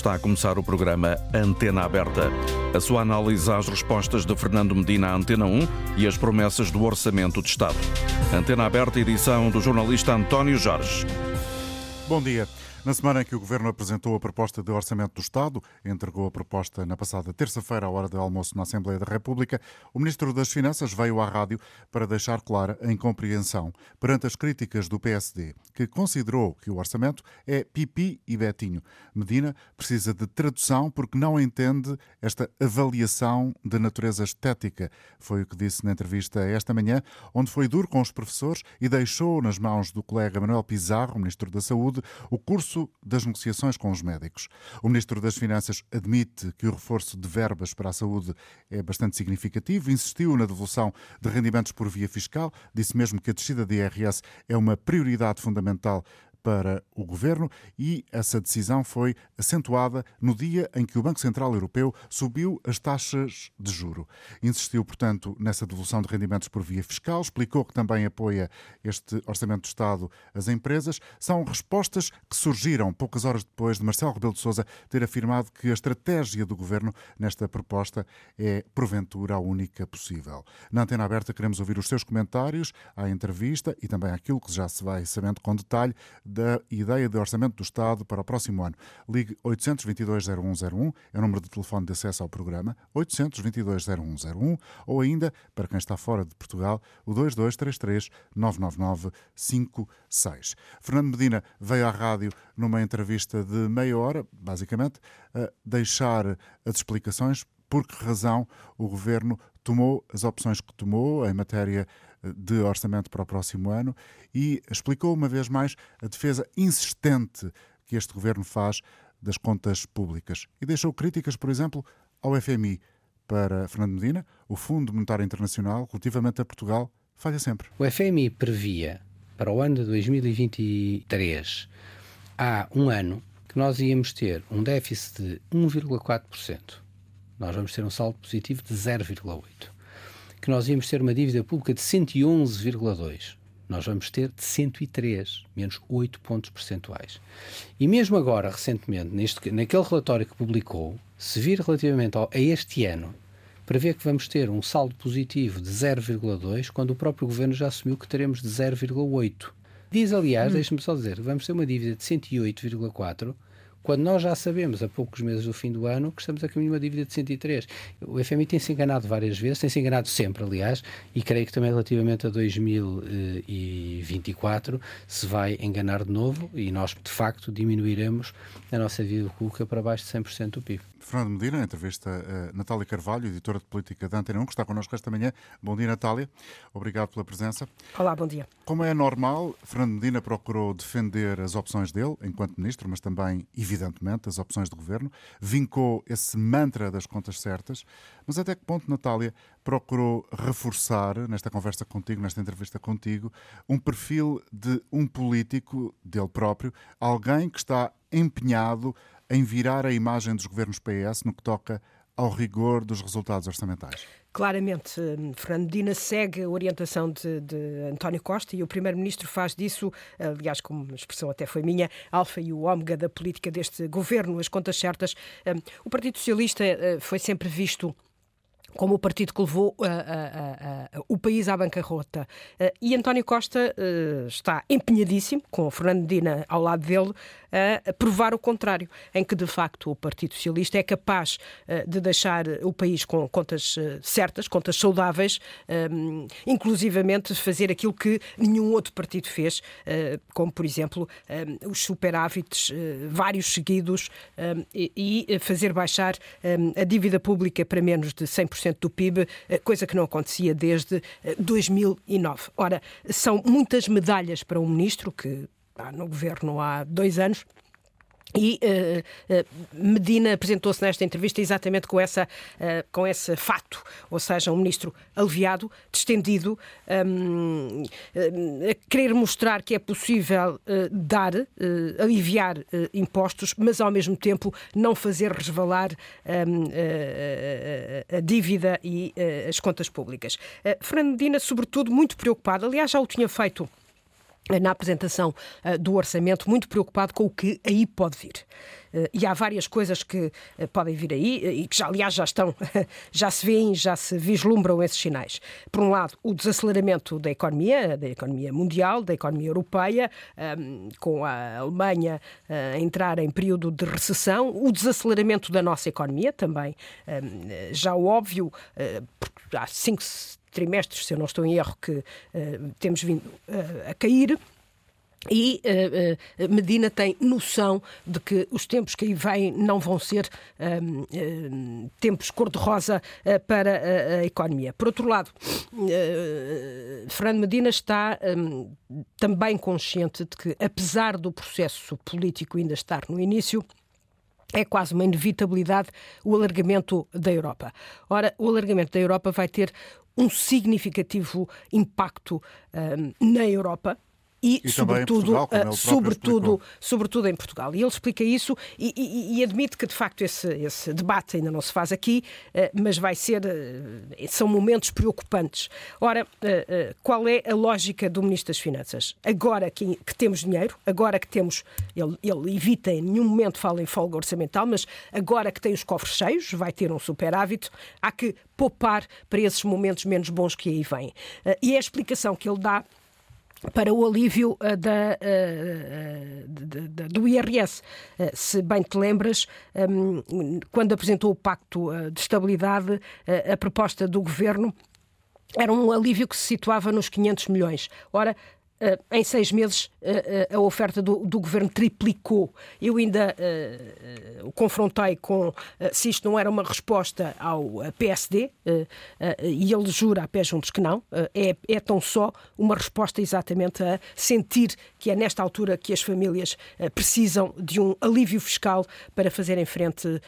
Está a começar o programa Antena Aberta. A sua análise às respostas de Fernando Medina à Antena 1 e as promessas do Orçamento de Estado. Antena Aberta, edição do jornalista António Jorge. Bom dia. Na semana em que o Governo apresentou a proposta de Orçamento do Estado, entregou a proposta na passada terça-feira, à hora de almoço na Assembleia da República, o Ministro das Finanças veio à rádio para deixar clara a incompreensão perante as críticas do PSD, que considerou que o orçamento é pipi e betinho. Medina precisa de tradução porque não entende esta avaliação de natureza estética. Foi o que disse na entrevista esta manhã, onde foi duro com os professores e deixou nas mãos do colega Manuel Pizarro, Ministro da Saúde, o curso das negociações com os médicos. O Ministro das Finanças admite que o reforço de verbas para a saúde é bastante significativo, insistiu na devolução de rendimentos por via fiscal, disse mesmo que a descida de IRS é uma prioridade fundamental para o governo e essa decisão foi acentuada no dia em que o Banco Central Europeu subiu as taxas de juro. Insistiu, portanto, nessa devolução de rendimentos por via fiscal, explicou que também apoia este Orçamento do Estado às empresas. São respostas que surgiram poucas horas depois de Marcelo Rebelo de Sousa ter afirmado que a estratégia do governo nesta proposta é, porventura, a única possível. Na antena aberta queremos ouvir os seus comentários à entrevista e também àquilo que já se vai sabendo com detalhe da ideia de orçamento do Estado para o próximo ano. Ligue 822-0101, é o número de telefone de acesso ao programa, 822-0101, ou ainda, para quem está fora de Portugal, o 2233-99956. Fernando Medina veio à rádio numa entrevista de meia hora, basicamente, a deixar as explicações por que razão o governo tomou as opções que tomou em matéria de orçamento para o próximo ano e explicou uma vez mais a defesa insistente que este governo faz das contas públicas e deixou críticas, por exemplo, ao FMI. Para Fernando Medina, o Fundo Monetário Internacional, relativamente a Portugal, falha sempre. O FMI previa para o ano de 2023, há um ano, que nós íamos ter um déficit de 1,4%. Nós vamos ter um saldo positivo de 0,8% que nós íamos ter uma dívida pública de 111,2. Nós vamos ter de 103, menos 8 pontos percentuais. E mesmo agora, recentemente, neste, naquele relatório que publicou, se vir relativamente ao, a este ano, prevê que vamos ter um saldo positivo de 0,2, quando o próprio governo já assumiu que teremos de 0,8. Diz, aliás, hum. deixe-me só dizer, vamos ter uma dívida de 108,4 quando nós já sabemos, a poucos meses do fim do ano, que estamos a caminho de uma dívida de 103. O FMI tem-se enganado várias vezes, tem-se enganado sempre, aliás, e creio que também relativamente a 2024 se vai enganar de novo e nós, de facto, diminuiremos a nossa dívida pública para baixo de 100% do PIB. Fernando Medina, entrevista a Natália Carvalho, editora de política da Antena 1, que está connosco esta manhã. Bom dia, Natália. Obrigado pela presença. Olá, bom dia. Como é normal, Fernando Medina procurou defender as opções dele, enquanto ministro, mas também, evidentemente, as opções do governo. Vincou esse mantra das contas certas. Mas até que ponto, Natália, procurou reforçar, nesta conversa contigo, nesta entrevista contigo, um perfil de um político, dele próprio, alguém que está empenhado em virar a imagem dos governos PS no que toca ao rigor dos resultados orçamentais? Claramente, hum, Fernando Medina segue a orientação de, de António Costa e o Primeiro-Ministro faz disso, aliás, como a expressão até foi minha, alfa e o ômega da política deste governo, as contas certas. Hum, o Partido Socialista eh, foi sempre visto como o partido que levou uh, uh, uh, o país à bancarrota. Eh, e António Costa eh, está empenhadíssimo, com o Fernando Dina ao lado dele, a provar o contrário, em que de facto o Partido Socialista é capaz eh, de deixar o país com contas certas, contas saudáveis, ehm, inclusivamente fazer aquilo que nenhum outro partido fez, como por exemplo ehm, os superávites vários seguidos ehm, e fazer baixar a dívida pública para menos de 100% 2% do PIB, eh, coisa que não acontecia desde 2009. Eh, Ora, são muitas medalhas para um ministro que está no governo há dois anos e uh, uh, Medina apresentou-se nesta entrevista exatamente com, essa, uh, com esse fato, ou seja, um ministro aliviado, distendido, um, a querer mostrar que é possível dar, aliviar impostos, mas ao mesmo tempo não fazer resvalar um, a dívida e as contas públicas. Fernando Medina, sobretudo, muito preocupado, aliás, já o tinha feito na apresentação uh, do orçamento, muito preocupado com o que aí pode vir. Uh, e há várias coisas que uh, podem vir aí e que, já, aliás, já estão, já se veem, já se vislumbram esses sinais. Por um lado, o desaceleramento da economia, da economia mundial, da economia europeia, um, com a Alemanha a entrar em período de recessão, o desaceleramento da nossa economia também, um, já óbvio, há cinco trimestres, se eu não estou em erro, que uh, temos vindo uh, a cair. E uh, uh, Medina tem noção de que os tempos que aí vêm não vão ser uh, tempos cor-de-rosa para a, economia. Por outro lado, Fernando Medina está um, também consciente de que, apesar do processo político ainda estar no início, é quase uma inevitabilidade o alargamento da Europa. Ora, o alargamento da Europa vai ter um significativo impacto um, na Europa, e, e sobretudo, Portugal, uh, sobretudo, sobretudo em Portugal. E ele explica isso e, e, e, admite que de facto esse, esse debate ainda não se faz aqui, uh, mas vai ser uh, são momentos preocupantes. Ora, qual é a lógica do Ministro das Finanças? Agora que, que temos dinheiro, agora que temos, ele, ele, evita em nenhum momento fala em folga orçamental, mas agora que tem os cofres cheios, vai ter um superávit, há que poupar para esses momentos menos bons que aí vêm. e é a explicação que ele dá para o alívio uh, da, de, de, do IRS. Se bem te lembras, um, quando apresentou o Pacto de Estabilidade, a proposta do governo era um alívio que se situava nos 500 milhões. Ora, em seis meses uh, uh, a oferta do, do, governo triplicou. Eu ainda o confrontei com se isto não era uma resposta ao PSD e ele jura a pé juntos que não. É, é, tão só uma resposta exatamente a sentir que é nesta altura que as famílias precisam de um alívio fiscal para fazerem frente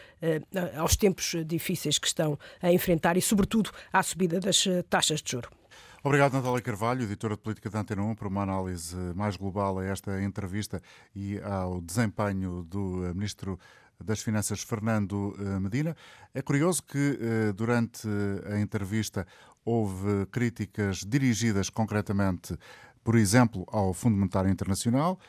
aos tempos difíceis que estão a enfrentar e, sobretudo, à subida das taxas de juro. Obrigado, Natália Carvalho, editora de política da Antena 1, por uma análise mais global a esta entrevista e ao desempenho do eh, Ministro das Finanças, Fernando eh, Medina. É curioso que eh, durante a entrevista houve críticas dirigidas concretamente, por exemplo, ao Fundo Monetário Internacional,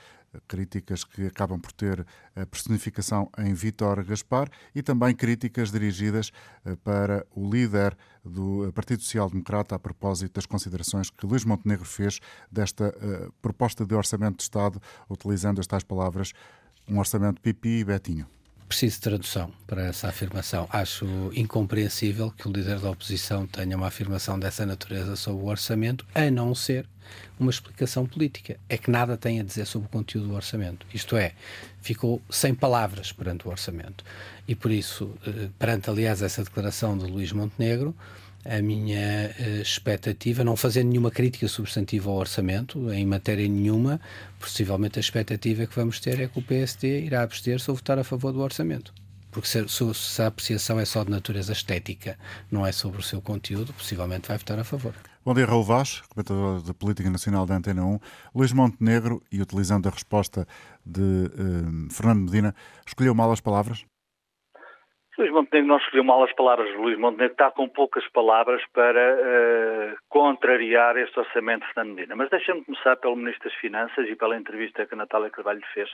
críticas que acabam por ter a personificação em Vítor Gaspar e também críticas dirigidas eh, para o líder do Partido Social Democrata a propósito das considerações que Luís Montenegro fez desta proposta de orçamento de Estado, utilizando as tais palavras, um orçamento pipi e betinho preciso de tradução para essa afirmação. Acho incompreensível que o líder da oposição tenha uma afirmação dessa natureza sobre o orçamento, a não ser uma explicação política. É que nada tem a dizer sobre o conteúdo do orçamento. Isto é, ficou sem palavras perante o orçamento. E por isso, eh, perante, aliás, essa declaração de Luís Montenegro, a minha uh, expectativa, não fazer nenhuma crítica substantiva ao orçamento, em matéria nenhuma, possivelmente a expectativa que vamos ter é que o PSD irá abster-se ou votar a favor do orçamento. Porque se, se, se, a apreciação é só de natureza estética, não é sobre o seu conteúdo, possivelmente vai votar a favor. Bom dia, Raul Vaz, comentador de Política Nacional da Antena 1. Luís Montenegro, e utilizando a resposta de uh, Fernando Medina, escolheu mal as palavras? Luís Montenegro não escolheu mal as palavras. Luís Montenegro está com poucas palavras para uh, contrariar este orçamento de Fernando Medina. Mas deixa-me começar pelo Ministro das Finanças e pela entrevista que a Natália Carvalho fez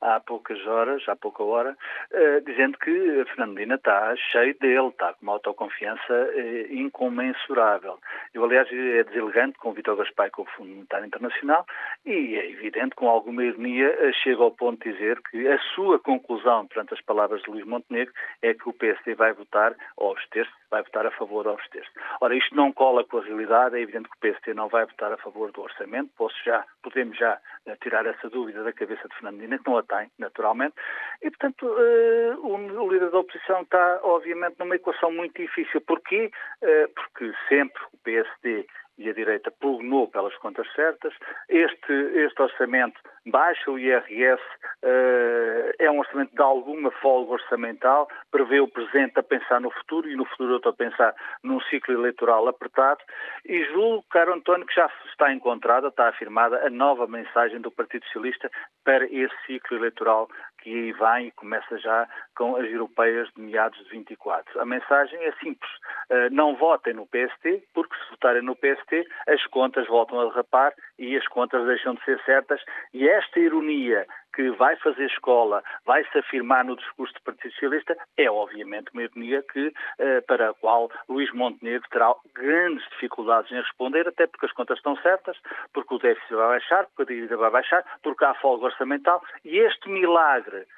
há poucas horas, há pouca hora, uh, dizendo que Fernando Medina está cheio dele, está com uma autoconfiança uh, incomensurável. Eu, aliás, é deselegante com o Vitor Gaspar com o Fundo Monetário Internacional e é evidente, com alguma ironia, chega ao ponto de dizer que a sua conclusão perante as palavras de Luís Montenegro é que o PSD vai votar, ou abster-se, vai votar a favor ou abster-se. Ora, isto não cola com a realidade, é evidente que o PSD não vai votar a favor do orçamento, Posso já, podemos já tirar essa dúvida da cabeça de Fernandina, que não a tem, naturalmente, e, portanto, uh, o, líder da oposição está, obviamente, numa equação muito difícil. Porquê? Uh, porque sempre o PSD e a direita pugnou pelas contas certas. Este, este orçamento baixa o IRS, uh, eh, é um orçamento de alguma folga orçamental, prevê o presente a pensar no futuro e no futuro estou a pensar num ciclo eleitoral apertado e julgo, caro António, que já está encontrada, está afirmada a nova mensagem do Partido Socialista para esse ciclo eleitoral que aí vem e começa já com as europeias de meados de 24. A mensagem é simples. Uh, não votem no PST, porque se votarem no PST, as contas voltam a derrapar e as contas deixam de ser certas. E esta ironia que vai fazer escola, vai se afirmar no discurso do Partido Socialista, é obviamente uma ironia que, uh, para a qual Luís Montenegro terá grandes dificuldades em responder, até porque as contas estão certas, porque o déficit vai baixar, porque a dívida vai baixar, porque há folga orçamental e este milagre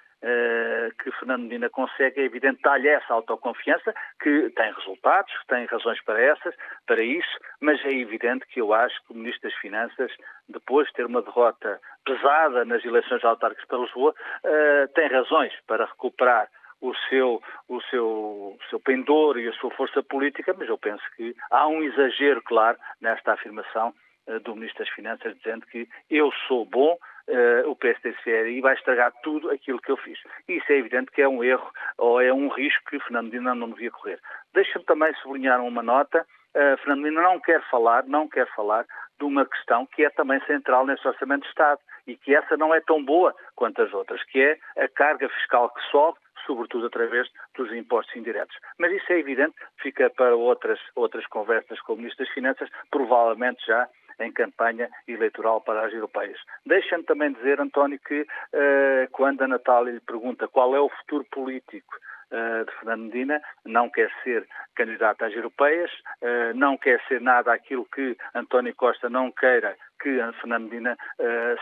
que Fernando Medina consegue, é evidente, dar-lhe essa autoconfiança, que tem resultados, que tem razões para essas, para isso, mas é evidente que eu acho que o Ministro das Finanças, depois de ter uma derrota pesada nas eleições autárquicas para Lisboa, uh, tem razões para recuperar o seu, o, seu, seu pendor e a sua força política, mas eu penso que há um exagero, claro, nesta afirmação uh, do Ministro das Finanças, dizendo que eu sou bom, uh, o PSDCRI vai estragar tudo aquilo que eu fiz. E isso é evidente que é um erro ou é um risco que Fernando Medina não devia correr. Deixa-me também sublinhar uma nota. Uh, Fernando Medina não quer falar, não quer falar de uma questão que é também central nesse Orçamento de Estado e que essa não é tão boa quanto as outras, que é a carga fiscal que sobe, sobretudo através dos impostos indiretos. Mas isso é evidente, fica para outras, outras conversas com o Ministro das Finanças, provavelmente já em campanha eleitoral para as europeias. Deixa-me também dizer, António, que uh, quando a Natália lhe pergunta qual é o futuro político uh, de Fernando Medina, não quer ser candidato às europeias, uh, não quer ser nada aquilo que António Costa não queira que Fernando Medina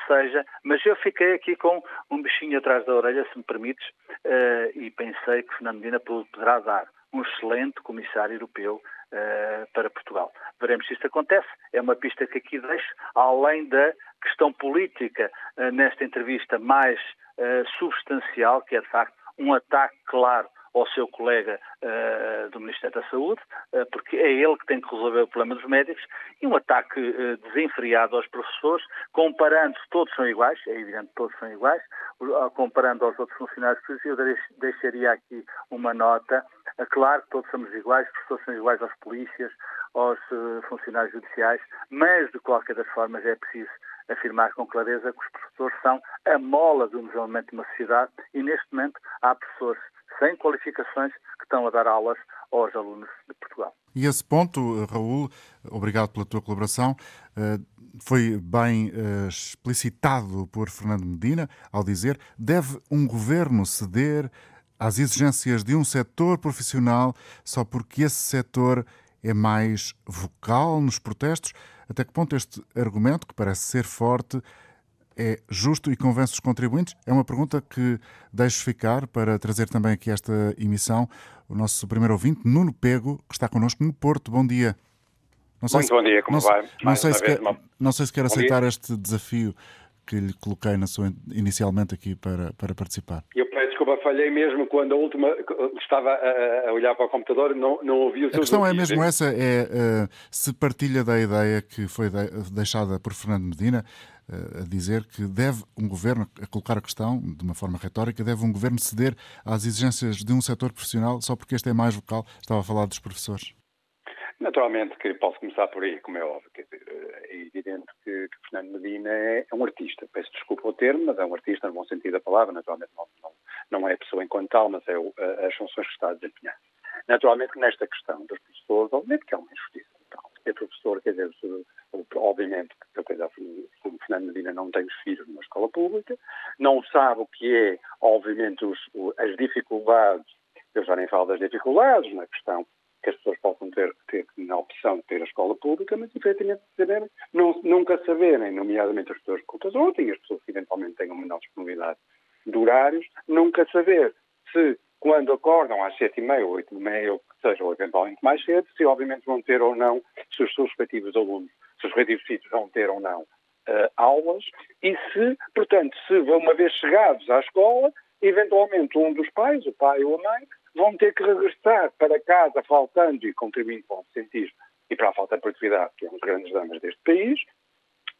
seja, mas eu fiquei aqui com um bichinho atrás da orelha, se me permites, e pensei que Fernando Medina poderá dar um excelente comissário europeu para Portugal. Veremos se isto acontece. É uma pista que aqui deixo, além da questão política uh, nesta entrevista mais uh, substancial, que é de facto um ataque claro ao seu colega uh, do Ministério da Saúde, uh, porque é ele que tem que resolver o problema dos médicos, e um ataque uh, desenfreado aos professores, comparando, todos são iguais, é evidente que todos são iguais, comparando aos outros funcionários eu deixaria aqui uma nota. Claro que todos somos iguais, os professores são iguais aos polícias, aos funcionários judiciais, mas de qualquer das formas é preciso afirmar com clareza que os professores são a mola do desenvolvimento de uma sociedade e neste momento há professores sem qualificações que estão a dar aulas aos alunos de Portugal. E esse ponto, Raul, obrigado pela tua colaboração, eh, foi bem eh, explicitado por Fernando Medina ao dizer deve um governo ceder às exigências de um setor profissional só porque esse setor é mais vocal nos protestos? Até que ponto este argumento, que parece ser forte, é justo e convence os contribuintes? É uma pergunta que deixo ficar para trazer também aqui esta emissão o nosso primeiro ouvinte, Nuno Pego, que está connosco no Porto. Bom dia. Não sei Muito se, bom dia, como não, vai? Não sei, se quer, não sei se quer aceitar dia. este desafio que lhe coloquei sua, inicialmente aqui para, para participar. Eu desculpa, falhei mesmo quando a última estava a, a olhar para o computador não, não ouvi o seu A questão é mesmo essa, é uh, se partilha da ideia que foi de, deixada por Fernando Medina, a dizer que deve um governo, a colocar a questão de uma forma retórica, deve um governo ceder às exigências de um setor profissional só porque este é mais vocal? Estava a falar dos professores. Naturalmente que posso começar por aí, como é óbvio. é evidente que, que, Fernando Medina é, é, um artista. Peço desculpa o termo, mas é um artista no bom sentido da palavra. Naturalmente não, não, não é a pessoa enquanto tal, mas é o, as funções que está a desempenhar. Naturalmente que nesta questão dos professores, obviamente que é uma injustiça. Então, é professor, quer dizer, obviamente que o Fernando Medina não tem os filhos numa escola pública, não sabe o que é, obviamente, os, as dificuldades, eu já nem falo das dificuldades na questão que as pessoas possam ter, ter na opção de ter a escola pública, mas efetivamente saberem, não, nunca saberem, nomeadamente as pessoas de cultas ontem, as pessoas que eventualmente tenham menor disponibilidade de horários, nunca saber se quando acordam às sete e meia, oito e meia, ou que seja, ou eventualmente mais cedo, se obviamente vão ter ou não, se os seus respectivos alunos, se os respectivos sítios vão ter ou não uh, aulas, e se, portanto, se uma vez chegados à escola, eventualmente um dos pais, o pai ou a mãe, vão ter que regressar para casa faltando e contribuindo para o absentismo e para a falta de produtividade, que é um dos grandes dramas deste país,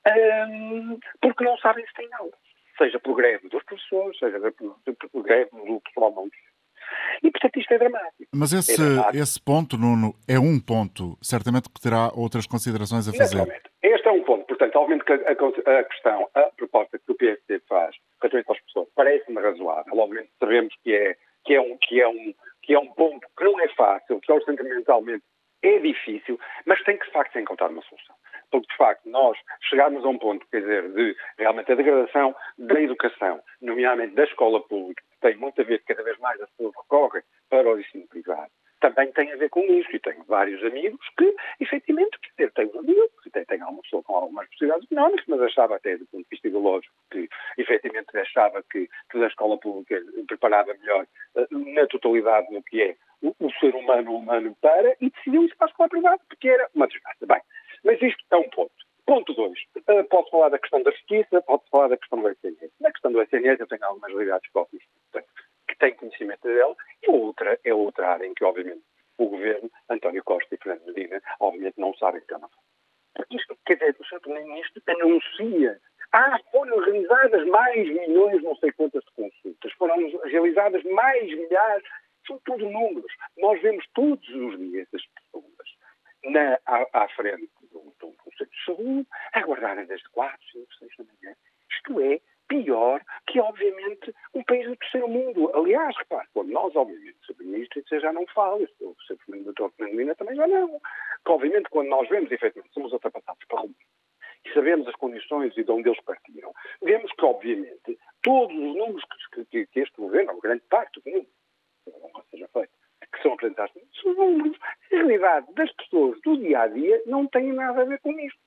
um, porque não sabem se têm aulas. Seja por greve dos professores, seja por, por greve do pessoal não e, portanto, isto é dramático. Mas esse, é dramático. esse ponto, Nuno, é um ponto, certamente que terá outras considerações a fazer. Este é um ponto, portanto, obviamente que a, a, questão, a proposta que o PSD faz relativamente às pessoas parece-me razoável. Obviamente sabemos que é, que, é um, que, é um, que é um ponto que não é fácil, que orçamentalmente é difícil, mas tem que de facto encontrar uma solução. Porque de facto nós chegarmos a um ponto, quer dizer, de realmente a degradação da educação, nomeadamente da escola pública, que tem muito a ver cada vez mais a pessoas recorrem para o ensino privado, também tem a ver com isso. E tenho vários amigos que, efetivamente, quer dizer, tenho um amigo, que tem alguma pessoa com algumas possibilidades económicas, mas achava até do ponto de vista ideológico que, efetivamente, achava que, que a escola pública preparava melhor uh, na totalidade no que é o, o, ser humano humano para e decidiu isso para a escola privada, porque era uma desgraça. Bem, mas isto é um ponto. Ponto 2. Uh, posso falar da questão da justiça, posso falar da questão do SNS. Na questão do SNS eu tenho algumas realidades próprias que tenho conhecimento dela, e outra é outra área em que, obviamente, o governo, António Costa e Fernando Medina, obviamente não sabem que a fazer. Porque isto, quer dizer, o Sr. Primeiro-Ministro anuncia. Ah, foram realizadas mais milhões, não sei quantas de consultas, foram realizadas mais milhares, são tudo números. Nós vemos todos os dias as pessoas na, à, à frente do, do, centro de saúde, aguardarem desde 4, 5, 6 da manhã. Isto é pior que, obviamente, um país do terceiro mundo. Aliás, repare, quando nós, obviamente, sobre isto, isso já não fala, o Sr. Doutor Fernando também já não. Que, obviamente, quando nós vemos, efetivamente, somos ultrapassados para rumo e sabemos as condições e de onde eles partiram, vemos que, obviamente, todos os números que, que, que este governo, ou grande parte do mundo, seja feito, que são apresentados, são números. A realidade das pessoas do dia a dia não tem nada a ver com isto.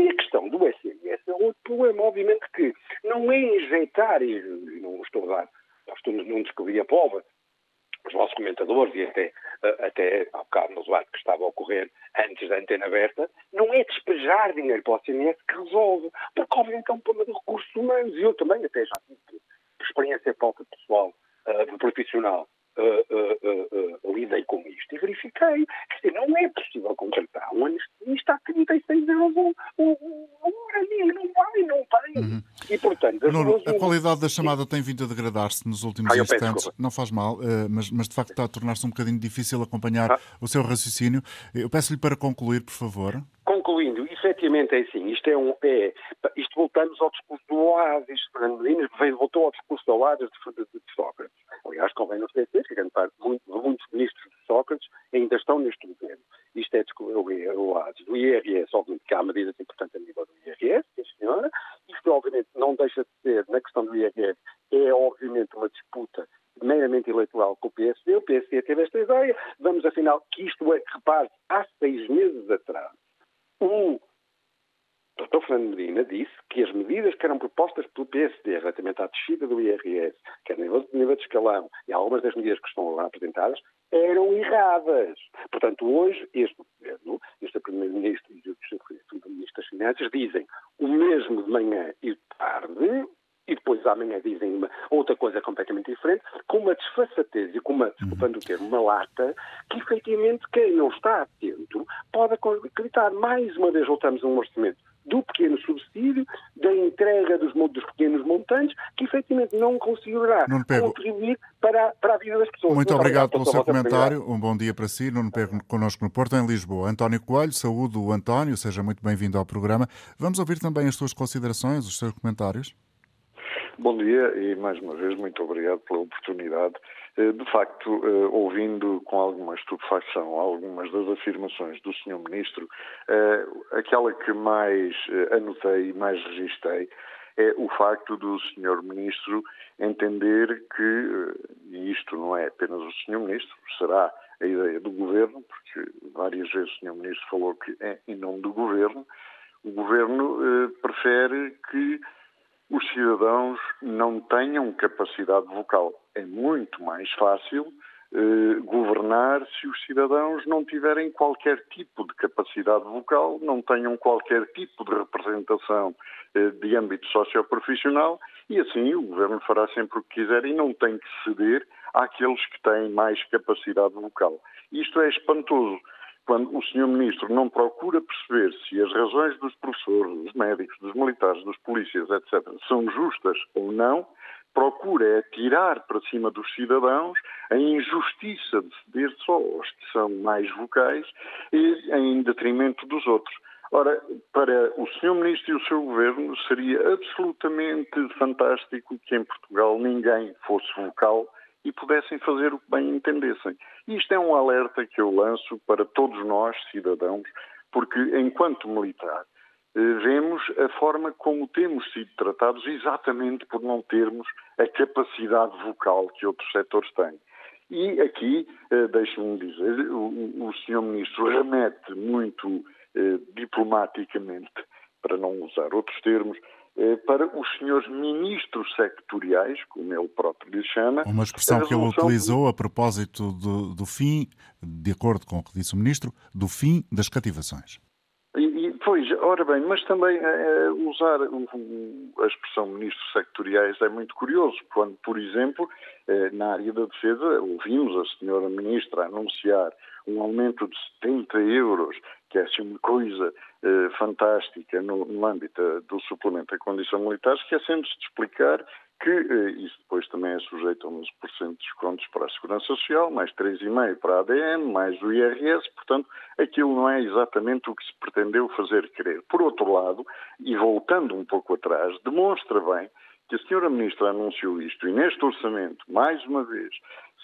E a questão do SMS é outro problema, obviamente que não é injetar, e não estou a dar, nós estamos descobrir a pobre, os vossos comentadores e até, até há bocado no debate que estava a ocorrer antes da antena aberta, não é despejar dinheiro para o SMS que resolve, porque obviamente é um problema de recursos humanos e eu também até já tive experiência própria pessoal, uh, profissional, uh, uh, lidei com isto e verifiquei que não é possível contratar um anestesista a 36 euros um, um, um hora, não vai, não tem. Uhum. E, portanto, Nuno, a qualidade da chamada tem vindo a degradar-se nos últimos ah, instantes. Não faz mal, mas, mas de facto está a tornar-se um bocadinho difícil acompanhar ah. o seu raciocínio. Eu peço-lhe para concluir, por favor. Concluindo, efetivamente é assim, isto é um. É, isto voltamos ao discurso do Oasis, Fernando Medina voltou ao discurso do Oasis de, de, de Sócrates. Aliás, convém não esquecer que grande parte, muito, muitos ministros de Sócrates ainda estão neste governo. Isto é o Oasis. Do IRS, obviamente que há medidas importantes a nível do IRS, senhora. Isto, obviamente, não deixa de ser, na questão do IRS, é obviamente uma disputa meramente eleitoral com o PSD. O PSD teve esta ideia. Vamos, afinal, que isto é, repare, há seis meses atrás, o Dr. Fernando Medina disse que as medidas que eram propostas pelo PSD relativamente à descida do IRS, quer no nível, nível de escalão e algumas das medidas que estão agora apresentadas, eram erradas. Portanto, hoje, este governo, este Primeiro-Ministro e o Primeiro-Ministro das Finanças dizem o mesmo de manhã e de tarde, e depois amanhã dizem uma, outra coisa completamente diferente, com uma desfaçatez e com uma, desculpando o termo, uma lata, que efetivamente quem não está atento pode acreditar. Mais uma vez voltamos a um orçamento do pequeno subsídio, da entrega dos, dos pequenos montantes, que efetivamente não conseguirá contribuir para, para a vida das pessoas. Muito, Muito obrigado, pelo seu comentário. Um bom dia para si. Nuno Pego connosco no Porto, em Lisboa. António Coelho, saúde o António, seja muito bem-vindo ao programa. Vamos ouvir também as suas considerações, os seus comentários. Bom dia e mais uma vez muito obrigado pela oportunidade. Eh, de facto, eh, ouvindo com alguma estupefacção algumas das afirmações do Sr. Ministro, eh, aquela que mais anotei e mais registrei é o facto do Sr. Ministro entender que, e isto não é apenas o Sr. Ministro, será a ideia do Governo, porque várias vezes o Sr. Ministro falou que é em nome do Governo, o Governo prefere que os cidadãos não tenham capacidade vocal. É muito mais fácil eh, governar se os cidadãos não tiverem qualquer tipo de capacidade vocal, não tenham qualquer tipo de representação eh, de âmbito socioprofissional e assim o governo fará sempre o que quiser e não tem que ceder àqueles que têm mais capacidade vocal. Isto é espantoso quando o Sr. Ministro não procura perceber se as razões dos professores, dos médicos, dos militares, dos polícias, etc., são justas ou não, procura é tirar para cima dos cidadãos a injustiça de ceder só aos que são mais vocais e em detrimento dos outros. Ora, para o Sr. Ministro e o seu Governo seria absolutamente fantástico que em Portugal ninguém fosse vocal e pudessem fazer o que bem entendessem. Isto é um alerta que eu lanço para todos nós, cidadãos, porque enquanto militar eh, vemos a forma como temos sido tratados exatamente por não termos a capacidade vocal que outros setores têm. E aqui, eh, deixe-me dizer, o, o Sr. Ministro remete muito eh, diplomaticamente, para não usar outros termos, para os senhores ministros sectoriais, como ele próprio lhe chama. Uma expressão que ele utilizou a propósito do, do, fim, de acordo com o que disse o ministro, do fim das cativações. Pois, ora bem, mas também é, usar o, a expressão ministros sectoriais é muito curioso, quando, por exemplo, é, na área da defesa, ouvimos a senhora ministra anunciar um aumento de 70 euros, que é assim uma coisa eh, fantástica no, no, âmbito do suplemento à condição militar, esquecendo-se de explicar que eh, isso depois também é sujeito a 11% de descontos para a Segurança Social, mais 3,5% para a ADN, mais o IRS, portanto, aquilo não é exatamente o que se pretendeu fazer querer. Por outro lado, e voltando um pouco atrás, demonstra bem que a senhora Ministra anunciou isto e neste orçamento, mais uma vez,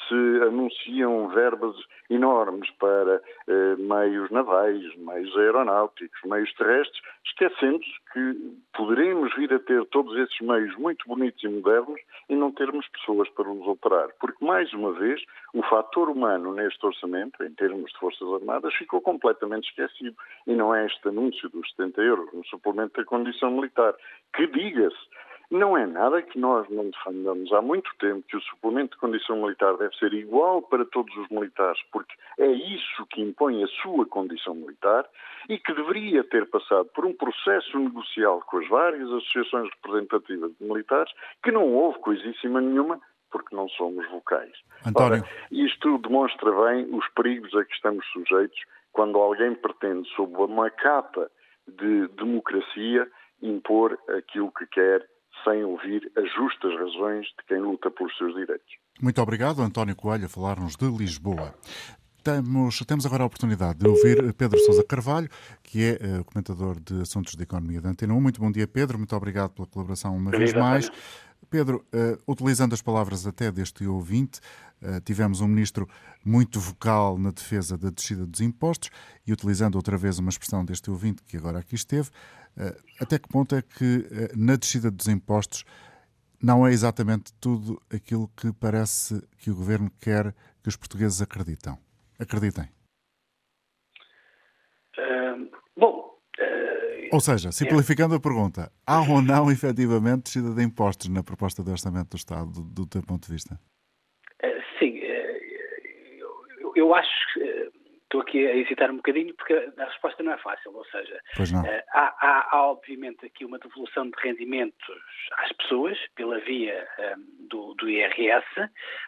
se anunciam verbas enormes para eh, meios navais, meios aeronáuticos, meios terrestres, esquecendo-se que poderemos vir a ter todos esses meios muito bonitos e modernos e não termos pessoas para os operar. Porque, mais uma vez, o fator humano neste orçamento, em termos de Forças Armadas, ficou completamente esquecido. E não é este anúncio dos 70 euros no suplemento da condição militar, que, diga-se, não é nada que nós não defendamos há muito tempo que o suplemento de condição militar deve ser igual para todos os militares, porque é isso que impõe a sua condição militar e que deveria ter passado por um processo negocial com as várias associações representativas de militares, que não houve coisíssima nenhuma, porque não somos vocais. António. Ora, isto demonstra bem os perigos a que estamos sujeitos quando alguém pretende, sob uma capa de democracia, impor aquilo que quer sem ouvir as justas razões de quem luta pelos seus direitos. Muito obrigado, António Coelho, a falar-nos de Lisboa. Temos, temos agora a oportunidade de ouvir Pedro Sousa Carvalho, que é uh, comentador de assuntos de economia da Antena 1. Muito bom dia, Pedro. Muito obrigado pela colaboração uma vez mais. Pedro, uh, utilizando as palavras até deste ouvinte, uh, tivemos um ministro muito vocal na defesa da descida dos impostos e utilizando outra vez uma expressão deste ouvinte que agora aqui esteve, uh, até que ponto é que na descida dos impostos não é exatamente tudo aquilo que parece que o governo quer que os portugueses acreditam? Acreditem. bom, ou seja, simplificando a pergunta, há ou não efetivamente descida de impostos na proposta de orçamento do Estado, do, do teu ponto de vista? Eh, sim, eh, eu acho que estou aqui a hesitar um bocadinho porque a resposta não é fácil, ou seja, uh, há, há, há, obviamente aqui uma devolução de rendimentos às pessoas pela via um, ehm, do, do, IRS,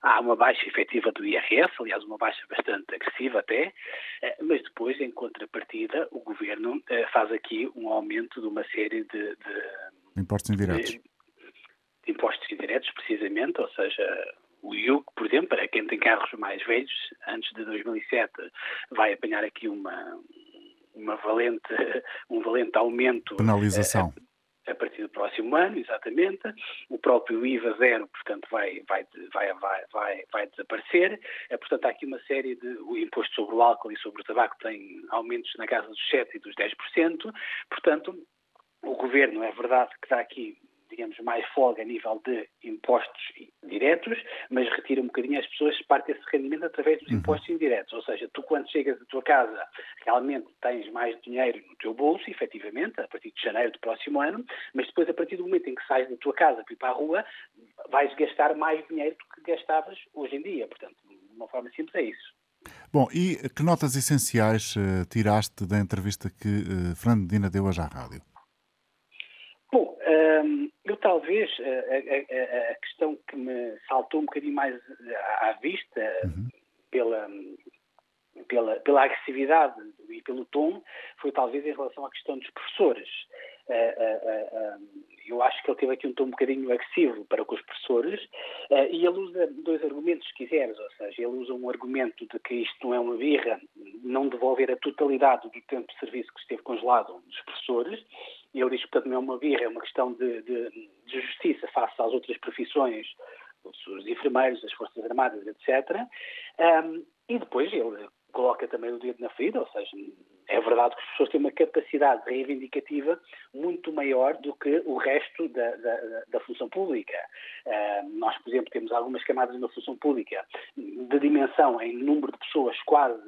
há uma baixa efetiva do IRS, aliás uma baixa bastante agressiva até, uh, mas depois em contrapartida o Governo uh, faz aqui um aumento de uma série de... de impostos indiretos. De, de impostos indiretos, precisamente, ou seja, o IUC, por exemplo, para quem tem carros mais velhos, antes de 2007, vai apanhar aqui uma, uma valente, um valente aumento. Penalização. A, a partir do próximo ano, exatamente. O próprio IVA zero, portanto, vai, vai, vai, vai, vai, vai desaparecer. É, portanto, há aqui uma série de. O imposto sobre o álcool e sobre o tabaco tem aumentos na casa dos 7% e dos 10%. Portanto, o governo, é verdade que dá aqui digamos, mais folga a nível de impostos diretos, mas retira um bocadinho as pessoas parte desse rendimento através dos uhum. impostos indiretos. Ou seja, tu quando chegas à tua casa realmente tens mais dinheiro no teu bolso, efetivamente, a partir de janeiro do próximo ano, mas depois a partir do momento em que sais da tua casa para ir para a rua, vais gastar mais dinheiro do que gastavas hoje em dia. Portanto, de uma forma simples é isso. Bom, e que notas essenciais uh, tiraste da entrevista que uh, Fernando Medina deu hoje à rádio? Bom, um, eu talvez a, a, a, questão que me saltou um bocadinho mais à vista uhum. pela, pela, pela agressividade e pelo tom foi talvez em relação à questão dos professores. eu acho que ele teve aqui um tom um bocadinho agressivo para com os professores e ele usa dois argumentos, se quiseres, ou seja, ele usa um argumento de que isto não é uma birra não devolver a totalidade do tempo de serviço que esteve congelado dos professores. E ele diz que, não é uma birra, é uma questão de, de, de justiça face às outras profissões, os enfermeiros, as Forças Armadas, etc. Um, e depois ele coloca também o dedo na ferida, ou seja, é verdade que as pessoas têm uma capacidade reivindicativa muito maior do que o resto da, da, da função pública. Uh, nós, por exemplo, temos algumas camadas na função pública de dimensão em número de pessoas quase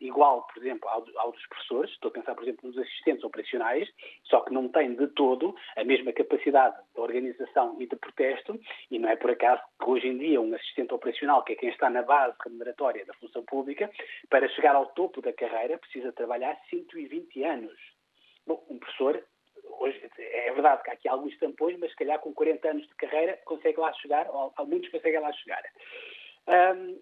igual, por exemplo, ao, ao, dos professores. Estou a pensar, por exemplo, nos assistentes operacionais, só que não têm de todo a mesma capacidade de organização e de protesto, e não é por acaso que hoje em dia um assistente operacional, que é quem está na base remuneratória da função pública, para chegar ao topo da carreira precisa trabalhar 120 anos. Bom, um professor, hoje, é verdade que há aqui alguns tampões, mas se calhar com 40 anos de carreira consegue lá chegar, ou muitos conseguem lá chegar. Um,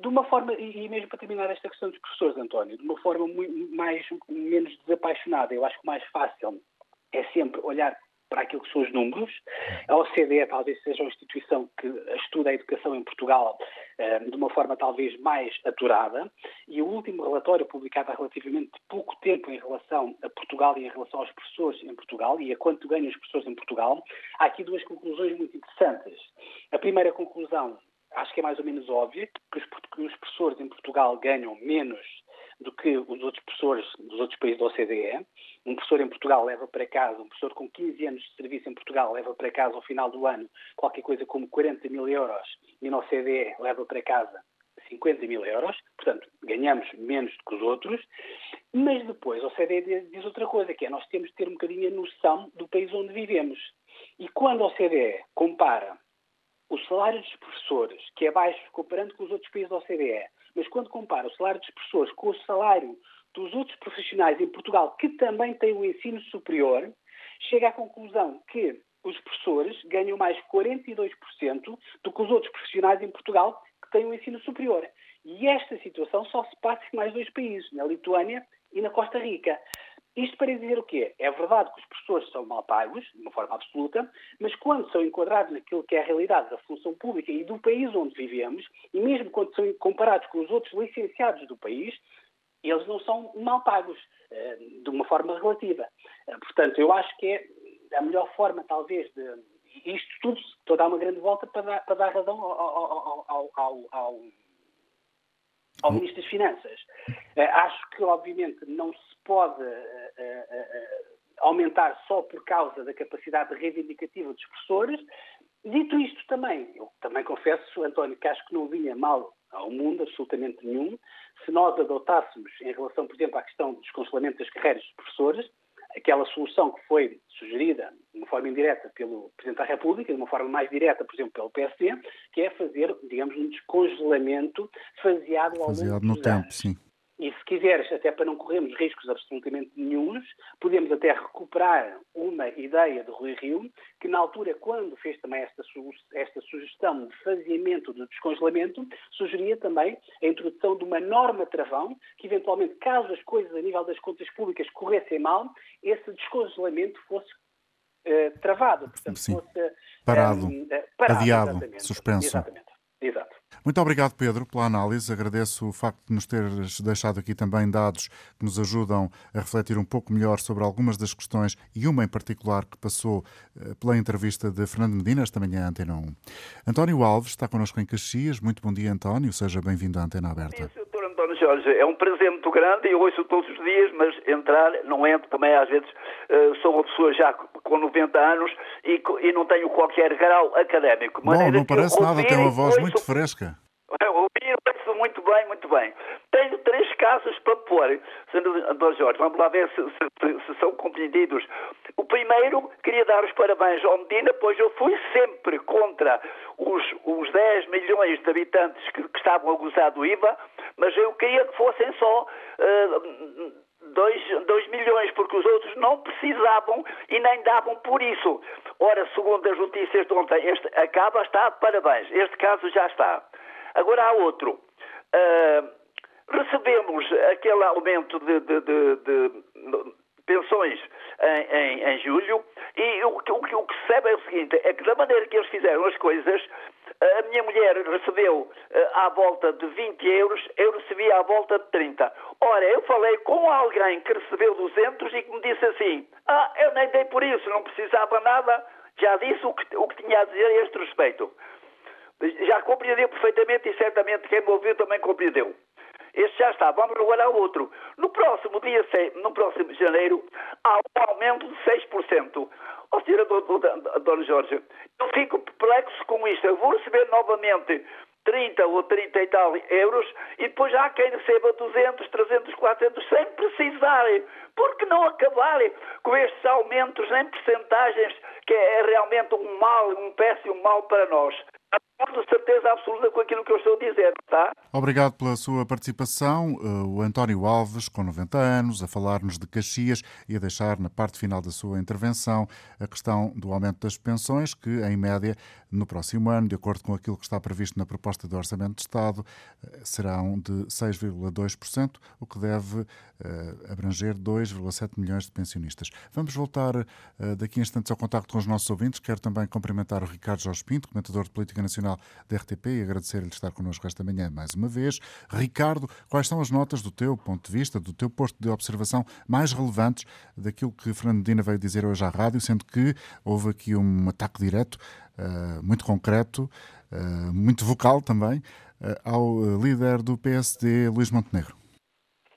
de uma forma, e mesmo para terminar esta questão dos professores, António, de uma forma muito mais, menos desapaixonada, eu acho que mais fácil é sempre olhar para aquilo que são os números. A OCDE talvez seja uma instituição que estuda a educação em Portugal eh, de uma forma talvez mais aturada e o último relatório publicado há relativamente pouco tempo em relação a Portugal e em relação aos professores em Portugal e a quanto ganham os professores em Portugal, há aqui duas conclusões muito interessantes. A primeira conclusão acho que é mais ou menos óbvia que os, que os professores em Portugal ganham menos do que os outros professores dos outros países da OCDE. Um professor em Portugal leva para casa, um professor com 15 anos de serviço em Portugal leva para casa ao final do ano qualquer coisa como 40 mil euros e na OCDE leva para casa 50 mil euros, portanto, ganhamos menos do que os outros, mas depois a OCDE diz outra coisa, que é nós temos de ter um bocadinho a noção do país onde vivemos. E quando a OCDE compara o salário dos professores, que é baixo comparando com os outros países da OCDE, mas quando compara o salário dos professores com o salário dos outros profissionais em Portugal que também têm o ensino superior, chega à conclusão que os professores ganham mais 42% do que os outros profissionais em Portugal que têm o ensino superior. E esta situação só se passa em mais dois países, na Lituânia e na Costa Rica. Isto para dizer o quê? É verdade que os professores são mal pagos, de uma forma absoluta, mas quando são enquadrados naquilo que é a realidade da função pública e do país onde vivemos, e mesmo quando são comparados com os outros licenciados do país, eles não são mal pagos, eh, de uma forma relativa. Eh, portanto, eu acho que é a melhor forma, talvez, de. Isto tudo, estou a dar uma grande volta para dar, para dar razão ao, ao, ao, ao ao. Ministro das Finanças. Uh, acho que, obviamente, não se pode uh, uh, aumentar só por causa da capacidade reivindicativa dos professores. Dito isto também, eu também confesso, António, que acho que não vinha mal ao mundo, absolutamente nenhum, se nós adotássemos, em relação, por exemplo, à questão do descongelamento das carreiras dos professores, aquela solução que foi sugerida de uma forma indireta pelo Presidente da República, de uma forma mais direta, por exemplo, pelo PSD, que é fazer, digamos, um descongelamento faseado ao faseado longo no tempo, anos. sim. E se quiseres, até para não corrermos riscos absolutamente nenhums, podemos até recuperar uma ideia de Rui Rio, que na altura, quando fez também esta, esta sugestão de faziamento do descongelamento, sugeria também a introdução de uma norma travão, que eventualmente, caso as coisas a nível das contas públicas corressem mal, esse descongelamento fosse uh, travado, portanto, Sim. fosse parado, um, uh, parado, adiado, suspenso. Exatamente. Exato. Muito obrigado, Pedro, pela análise. Agradeço o facto de nos teres deixado aqui também dados que nos ajudam a refletir um pouco melhor sobre algumas das questões e uma em particular que passou eh, pela entrevista de Fernando Medina esta manhã à Antena 1. António Alves está connosco em Caxias. Muito bom dia, António. Seja bem-vindo à Antena Aberta. Sim, Jorge, é um prazer muito grande e eu ouço todos os dias, mas entrar, não entro também às vezes, uh, sou uma pessoa já com 90 anos e, e não tenho qualquer grau académico. Bom, não parece nada, tem uma voz muito fresca. Ouvir, ouço muito bem, muito bem. Tenho três casos para pôr, Sr. Jorge, vamos lá ver se, se, se, são compreendidos. O primeiro, queria dar os parabéns ao Medina, pois eu fui sempre contra os, os 10 milhões de habitantes que, que estavam a gozar do IVA, mas eu queria que fossem só uh, 2, milhões, porque os outros não precisavam e nem davam por isso. Ora, segundo as notícias de ontem, este acaba, está parabéns. Este caso já está. Agora há outro. Uh, recebemos aquele aumento de, de, de, de pensões em, em, em, julho e o, o, o que se sabe é o seguinte, é que da maneira que eles fizeram as coisas, a minha mulher recebeu uh, à volta de 20 euros, eu recebia à volta de 30. Ora, eu falei com alguém que recebeu 200 e que me disse assim: Ah, eu nem dei por isso, não precisava nada, já disse o que, o que tinha a dizer a este respeito. Já compreendeu perfeitamente e certamente quem me ouviu também compreendeu. Este já está, vamos agora ao outro. No próximo dia 6, no próximo janeiro, há um aumento de 6%. Ó, senhora Dona Jorge, eu fico perplexo com isto. Eu vou receber novamente 30 ou 30 e tal euros e depois há quem receba 200, 300, 400 sem precisar. Por que não acabar com estes aumentos em percentagens que é realmente um mal, um péssimo mal para nós? De certeza absoluta com aquilo que eu estou a dizer, tá? Obrigado pela sua participação. Uh, o António Alves, com 90 anos, a falar-nos de Caxias e a deixar na parte final da sua intervenção a questão do aumento das pensões, que, em média, no próximo ano, de acordo com aquilo que está previsto na proposta do Orçamento de Estado, uh, serão de 6,2%, o que deve uh, abranger 2,7 milhões de pensionistas. Vamos voltar daqui a instantes ao contacto com os nossos ouvintes. Quero também cumprimentar o Ricardo Jorge Pinto, comentador de Política Nacional da RTP e agradecer-lhe estar connosco esta manhã mais uma vez. Ricardo, quais são as notas do teu ponto de vista, do teu posto de observação mais relevantes daquilo que Fernando Medina veio dizer hoje à rádio, sendo que houve aqui um ataque direto, uh, muito concreto, uh, muito vocal também, uh, ao líder do PSD, Luís Montenegro?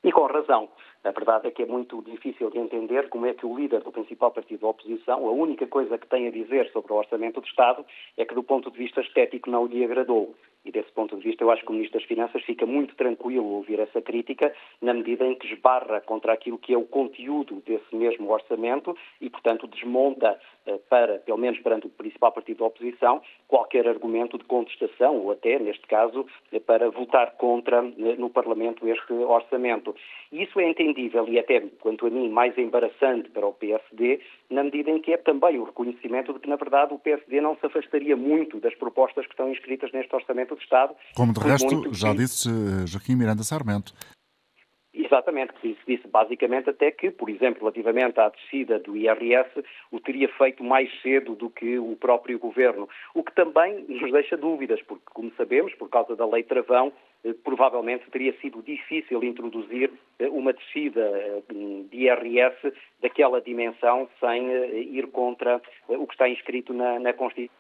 E com razão. A verdade é que é muito difícil de entender como é que o líder do principal partido da oposição, a única coisa que tem a dizer sobre o orçamento do Estado é que, do ponto de vista estético, não lhe agradou. E desse ponto de vista, eu acho que o Ministro das Finanças fica muito tranquilo ouvir essa crítica, na medida em que esbarra contra aquilo que é o conteúdo desse mesmo orçamento e, portanto, desmonta eh, para, pelo menos perante o principal partido da oposição, qualquer argumento de contestação ou até, neste caso, eh, para votar contra eh, no Parlamento este orçamento. Isso é entendível e até, quanto a mim, mais embaraçante para o PSD, na medida em que é também o reconhecimento de que, na verdade, o PSD não se afastaria muito das propostas que estão inscritas neste orçamento de Estado. Como de resto já disse Joaquim Miranda Sarmento. Exatamente, que disse, disse basicamente até que, por exemplo, relativamente à descida do IRS, o teria feito mais cedo do que o próprio governo, o que também nos deixa dúvidas, porque, como sabemos, por causa da lei travão, eh, provavelmente teria sido difícil introduzir eh, uma descida eh, de IRS daquela dimensão sem ir contra o que está inscrito na, na Constituição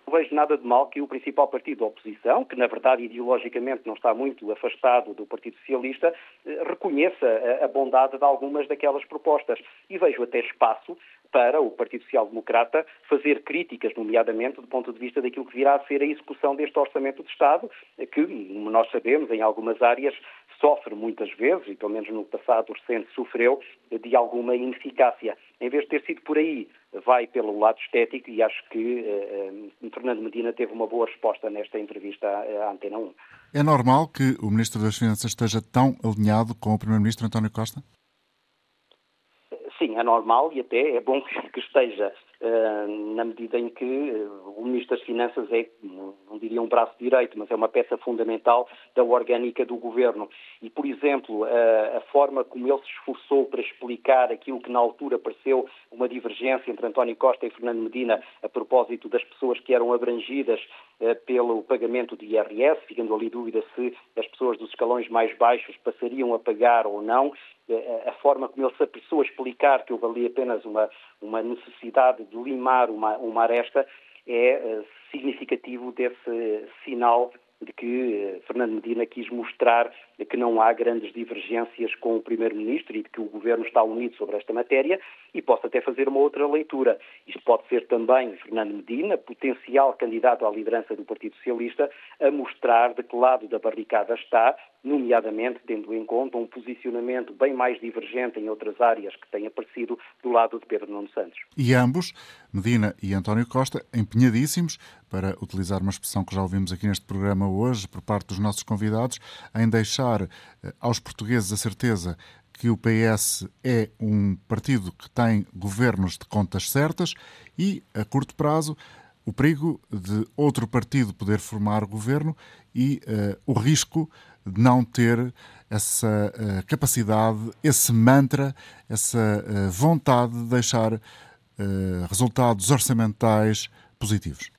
não vejo nada de mal que o principal partido da oposição, que na verdade ideologicamente não está muito afastado do Partido Socialista, eh, reconheça a bondade de algumas daquelas propostas. E vejo até espaço para o Partido Social Democrata fazer críticas, nomeadamente do ponto de vista daquilo que virá a ser a execução deste Orçamento de Estado, que, nós sabemos, em algumas áreas sofre muitas vezes, e pelo menos no passado recente sofreu, de alguma ineficácia. Em vez de ter sido por aí, vai pelo lado estético e acho que uh, Fernando Medina teve uma boa resposta nesta entrevista à, Antena 1. É normal que o Ministro das Finanças esteja tão alinhado com o Primeiro-Ministro António Costa? Sim, é normal e até é bom que esteja, na medida em que uh, o Ministro das Finanças é, não diria um braço direito, mas é uma peça fundamental da orgânica do Governo. E, por exemplo, uh, a forma como ele se esforçou para explicar aquilo que na altura pareceu uma divergência entre António Costa e Fernando Medina a propósito das pessoas que eram abrangidas pelo pagamento de IRS, ficando ali dúvida se as pessoas dos escalões mais baixos passariam a pagar ou não, a forma como ele se apressou a explicar que houve ali apenas uma, uma necessidade de limar uma, uma aresta é uh, significativo desse sinal de que Fernando Medina quis mostrar que não há grandes divergências com o Primeiro-Ministro e que o Governo está unido sobre esta matéria e posso até fazer uma outra leitura. Isto pode ser também Fernando Medina, potencial candidato à liderança do Partido Socialista, a mostrar de que lado da barricada está, nomeadamente tendo em conta um posicionamento bem mais divergente em outras áreas que tem aparecido do lado de Pedro Nuno Santos. E ambos, Medina e António Costa, empenhadíssimos, para utilizar uma expressão que já ouvimos aqui neste programa hoje, por parte dos nossos convidados, em deixar eh, aos portugueses a certeza que o PS é um partido que tem governos de contas certas e, a curto prazo, o perigo de outro partido poder formar governo e uh, o risco de não ter essa uh, capacidade, esse mantra, essa uh, vontade de deixar resultados orçamentais positivos.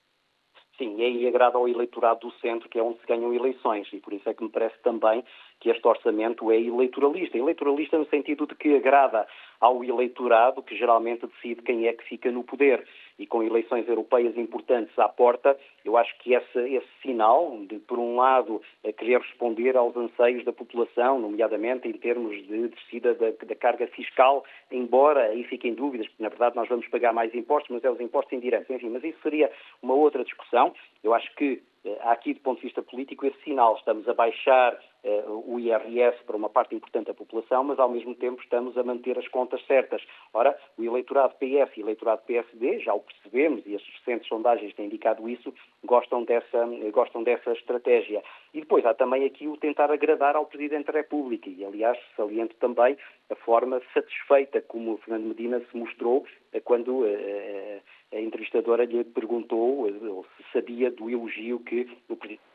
Sim, e aí agrada ao eleitorado do centro, que é onde se ganham eleições, e por isso é que me parece também que este orçamento é eleitoralista. Eleitoralista no sentido de que agrada ao eleitorado, que geralmente decide quem é que fica no poder. E com eleições europeias importantes à porta, eu acho que esse, esse sinal de, por um lado, querer responder aos anseios da população, nomeadamente em termos de descida da, da carga fiscal, embora aí fiquem dúvidas, porque na verdade nós vamos pagar mais impostos, mas é os impostos indiretos, enfim, mas isso seria uma outra discussão. Eu acho que eh, aqui, do ponto de vista político, esse sinal. Estamos a baixar o IRS para uma parte importante da população, mas ao mesmo tempo estamos a manter as contas certas. Ora, o eleitorado PS e o eleitorado PSD, já o percebemos e as recentes sondagens têm indicado isso, gostam dessa, gostam dessa estratégia. E depois há também aqui o tentar agradar ao Presidente da República e, aliás, saliento também a forma satisfeita como o Fernando Medina se mostrou eh, quando uh, a entrevistadora lhe perguntou se sabia do elogio que o Presidente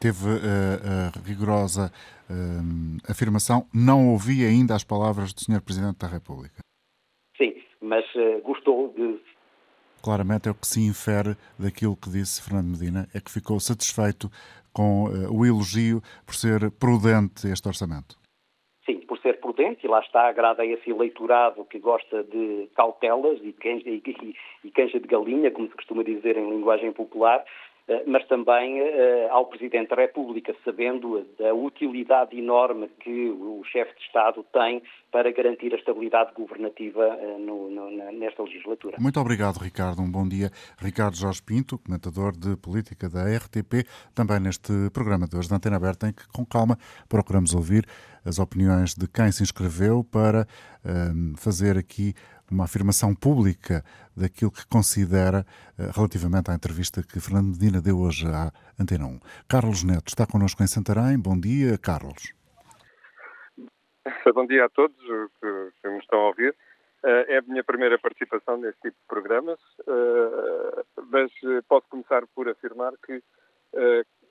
teve uh, a rigorosa uh, afirmação, não ouvi ainda as palavras do Sr. Presidente da República. Sim, mas uh, gostou de. Claramente é o que se infere daquilo que disse Fernando Medina, é que ficou satisfeito com o elogio por ser prudente este orçamento. Sim, por ser prudente, e lá está, agrada a esse eleitorado que gosta de cautelas e canja, e, e canja de galinha, como se costuma dizer em linguagem popular, eh, mas também uh, ao Presidente da República, sabendo da utilidade enorme que o chefe de Estado tem para garantir a estabilidade governativa uh, no, no, nesta legislatura. Muito obrigado, Ricardo. Um bom dia. Ricardo Jorge Pinto, comentador de política da RTP, também neste programa de hoje da Antena Aberta, em que, com calma, procuramos ouvir as opiniões de quem se inscreveu para uh, fazer aqui uma afirmação pública daquilo que considera eh, relativamente à entrevista que Fernando Medina deu hoje à Antena 1. Carlos Neto está connosco em Santarém. Bom dia, Carlos. Bom dia a todos que, me estão a ouvir. Eh, é a minha primeira participação neste tipo de programas, eh, mas posso começar por afirmar que,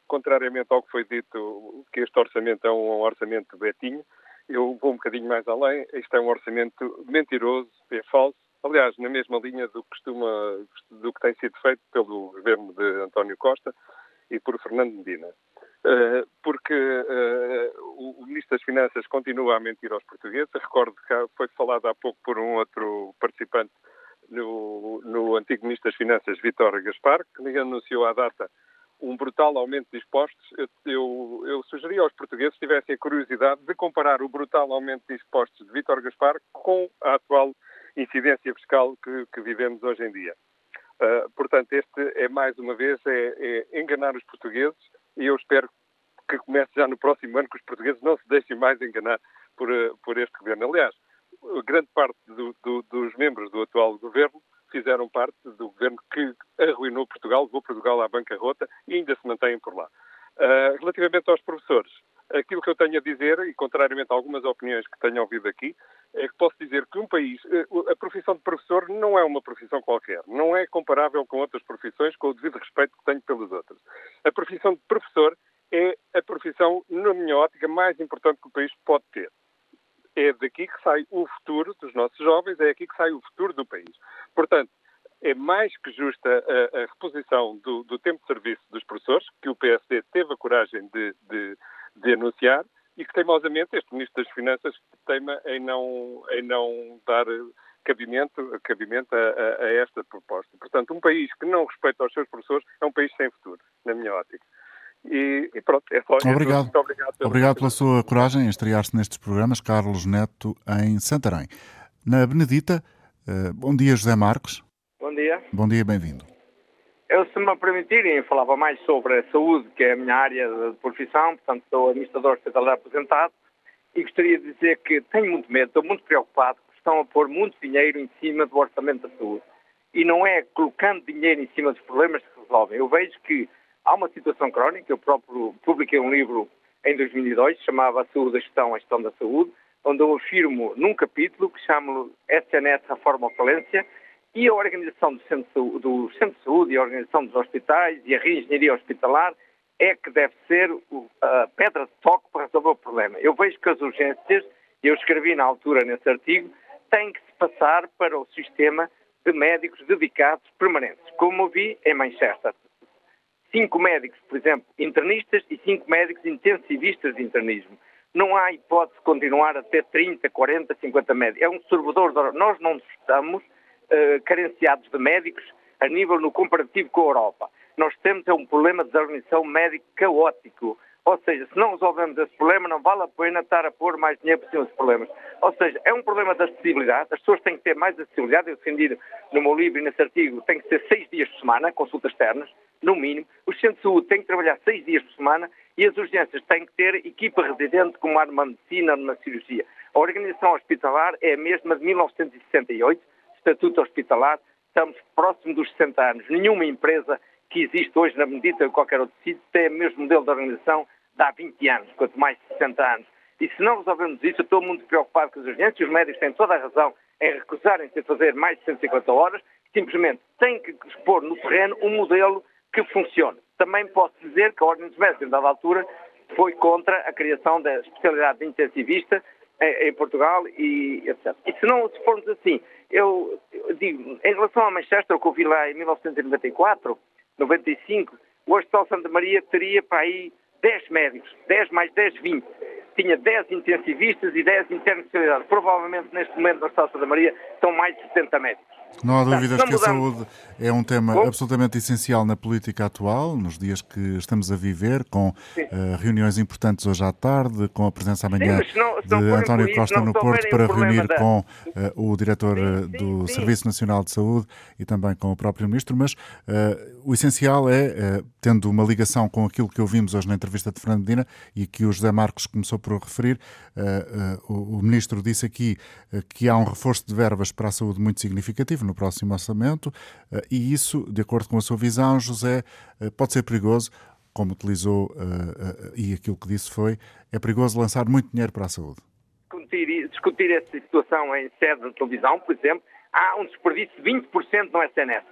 contrariamente ao que foi dito, que este orçamento é um orçamento betinho, eu vou um bocadinho mais além. Este é um orçamento mentiroso, é falso. Aliás, na mesma linha do que, costuma, do que tem sido feito pelo governo de António Costa e por Fernando Medina. Uh, porque uh, o, Ministro das Finanças continua a mentir aos portugueses. Recordo que foi falado há pouco por um outro participante no, no antigo Ministro das Finanças, Vitor Gaspar, que anunciou à data um brutal aumento de impostos, eu, eu, eu sugeri aos portugueses que tivessem a curiosidade de comparar o brutal aumento de impostos de Vítor Gaspar com a atual incidência fiscal que, que vivemos hoje em dia. Uh, portanto, este é mais uma vez é, é enganar os portugueses e eu espero que comece já no próximo ano que os portugueses não se deixem mais enganar por, por este governo. Aliás, grande parte do, do, dos membros do atual governo fizeram parte do governo que arruinou Portugal, levou Portugal à bancarrota e ainda se mantêm por lá. Uh, relativamente aos professores, aquilo que eu tenho a dizer, e contrariamente a algumas opiniões que tenho ouvido aqui, é que posso dizer que um país, ah, a profissão de professor não é uma profissão qualquer, não é comparável com outras profissões, com o devido respeito que tenho pelos outros. A profissão de professor é a profissão, na minha ótica, mais importante que o país pode ter é daqui que sai o futuro dos nossos jovens, é aqui que sai o futuro do país. Portanto, é mais que justa a, a reposição do, do, tempo de serviço dos professores, que o PSD teve a coragem de, de, de, anunciar, e que teimosamente este Ministro das Finanças teima em não, em não dar cabimento, cabimento a, a, a esta proposta. Portanto, um país que não respeita os seus professores é um país sem futuro, na minha ótica. E, e, pronto, é só Obrigado. Muito obrigado, obrigado pela sua coragem em estrear-se nestes programas. Carlos Neto, em Santarém. Na Benedita, uh, bom dia, José Marcos. Bom dia. Bom dia, bem-vindo. Eu, se me permitirem, falava mais sobre a saúde, que é a minha área de profissão, portanto, sou administrador hospitalar aposentado, e gostaria de dizer que tenho muito medo, estou muito preocupado, que estão a pôr muito dinheiro em cima do orçamento da saúde. E não é colocando dinheiro em cima dos problemas que se resolvem. Eu vejo que Há uma situação crónica, eu próprio publiquei um livro em 2002, chamava A Saúde, a Gestão, a Gestão da Saúde, onde eu afirmo num capítulo que chamo SNS Reforma ou Falência e a organização do centro, do centro de saúde e a organização dos hospitais e a reengenharia hospitalar é que deve ser a pedra de toque para resolver o problema. Eu vejo que as urgências, eu escrevi na altura nesse artigo, têm que se passar para o sistema de médicos dedicados permanentes, como vi em Manchester cinco médicos, por exemplo, internistas e cinco médicos intensivistas de internismo. Não há hipótese de continuar a ter 30, 40, 50 médicos. É um servidor. De... Nós não estamos uh, carenciados de médicos a nível no comparativo com a Europa. Nós temos é um problema de desorganização médica caótico. Ou seja, se não resolvemos esse problema, não vale a pena estar a pôr mais dinheiro para cima problemas. Ou seja, é um problema de acessibilidade, as pessoas têm que ter mais acessibilidade. Eu defendi no meu livro e nesse artigo, tem que ser seis dias por semana, consultas externas, no mínimo. Os centros de saúde têm que trabalhar seis dias por semana e as urgências têm que ter equipa residente, como há numa medicina, numa cirurgia. A organização hospitalar é a mesma de 1968, Estatuto Hospitalar, estamos próximo dos 60 anos. Nenhuma empresa que existe hoje na medida de qualquer outro sítio tem o mesmo modelo de organização de há 20 anos, quanto mais de 60 anos. E se não resolvermos isso, eu estou muito preocupado com as urgências, os médicos têm toda a razão em recusarem-se a fazer mais de 150 horas, simplesmente têm que expor no terreno um modelo que funcione. Também posso dizer que a Ordem dos Médicos, em dada altura, foi contra a criação da especialidade de intensivista em, em Portugal e etc. E se não se formos assim, eu, eu digo, em relação a Manchester, que eu vi lá em 1994, 95, o Hospital Santa Maria teria para aí 10 médicos, 10 mais 10, 20. Tinha 10 intensivistas e 10 internos de especialidade. Provavelmente, neste momento, no Hospital Santa Maria, estão mais de 70 médicos. Não há dúvidas que a saúde é um tema Bom, absolutamente essencial na política atual, nos dias que estamos a viver, com uh, reuniões importantes hoje à tarde, com a presença amanhã sim, não, de António Costa no Porto para reunir da... com uh, o diretor sim, sim, do Serviço Nacional de Saúde e também com o próprio Ministro, mas uh, o essencial é, tendo uma ligação com aquilo que ouvimos hoje na entrevista de Fernando Medina e que o José Marcos começou por referir, o, o Ministro disse aqui que há um reforço de verbas para a saúde muito significativo no próximo orçamento, eh, e isso, de acordo com a sua visão, José, eh, pode ser perigoso, como utilizou eh, e aquilo que disse foi, é perigoso lançar muito dinheiro para a saúde. Discutir, discutir essa situação em sede de televisão, por exemplo, há um desperdício de 20% no SNS.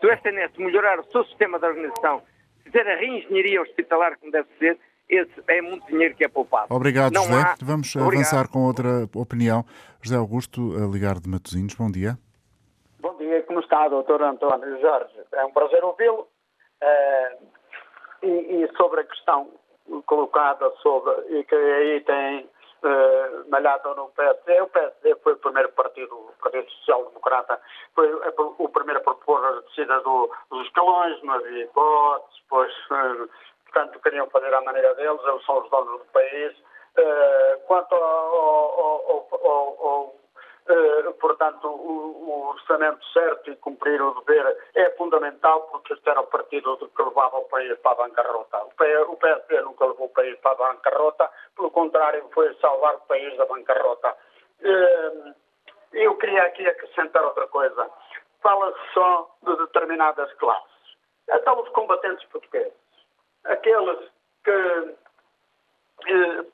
Se o SNS melhorar o seu sistema de organização, fizer a reengenharia hospitalar como deve ser, esse é muito dinheiro que é poupado. Obrigado, Não José. Há... Vamos Obrigado. avançar com outra opinião. José Augusto, a ligar de Matosinhos, bom dia. Bom dia, como está, doutor António Jorge? É um prazer ouvi-lo. Uh, e, e, sobre a questão colocada sobre, e que aí tem uh, malhado no PSD, o PSD foi o primeiro partido, o Partido Social Democrata, foi o primeiro a propor a descida do, dos escalões, não havia hipóteses, pois, uh, portanto, queriam fazer à maneira deles, eles são os donos do país. quanto ao, ao, ao, ao eh, portanto, o, o, orçamento certo e cumprir o dever é fundamental porque este era o partido que levava o país para a bancarrota. O PSD nunca levou o país para a bancarrota, pelo contrário, foi salvar o país da bancarrota. Eh, eu queria aqui acrescentar outra coisa. Fala-se só de determinadas classes. Então, os combatentes portugueses, aqueles que eh,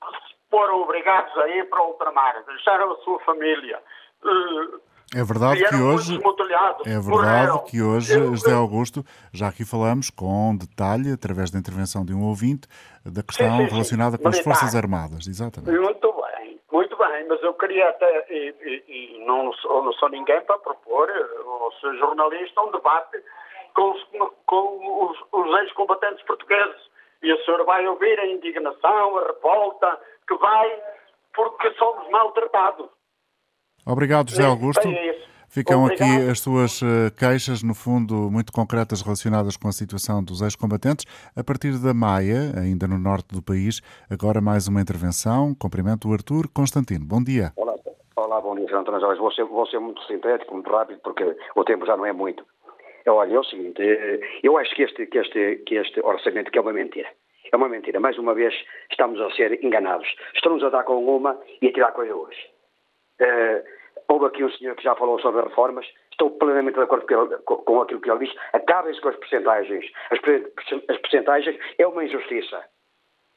foram obrigados a ir para o ultramar, deixaram a sua família. É verdade que hoje é verdade que hoje José Augusto já aqui falamos com detalhe através da intervenção de um ouvinte da questão sim, sim, relacionada sim. com as forças armadas, exatamente. Muito bem, muito bem, mas eu queria até e, e, e não, não sou ninguém para propor, ou ser jornalista, um debate com os, com os, os ex-combatentes portugueses e o senhor vai ouvir a indignação, a revolta que vai porque somos maltratados. Obrigado, José Augusto. Ficam Obrigado. aqui as suas eh, queixas, no fundo, muito concretas relacionadas com a situação dos ex-combatentes. A partir da Maia, ainda no norte do país, agora mais uma intervenção. Cumprimento o Artur Constantino. Bom dia. Olá, Olá bom dia, Sr. António Jorge. Vou ser, vou ser muito sintético, muito rápido, porque o tempo já não é muito. Olha, é o seguinte, eh, eu acho que este, que este, que este orçamento que é uma mentira. É uma mentira. Mais uma vez estamos a ser enganados. Estamos a dar com uma e a tirar com a duas. Uh, houve aqui um senhor que já falou sobre reformas. Estou plenamente de acordo com, com aquilo que ele diz. Acabem-se com as percentagens. As, as percentagens é uma injustiça.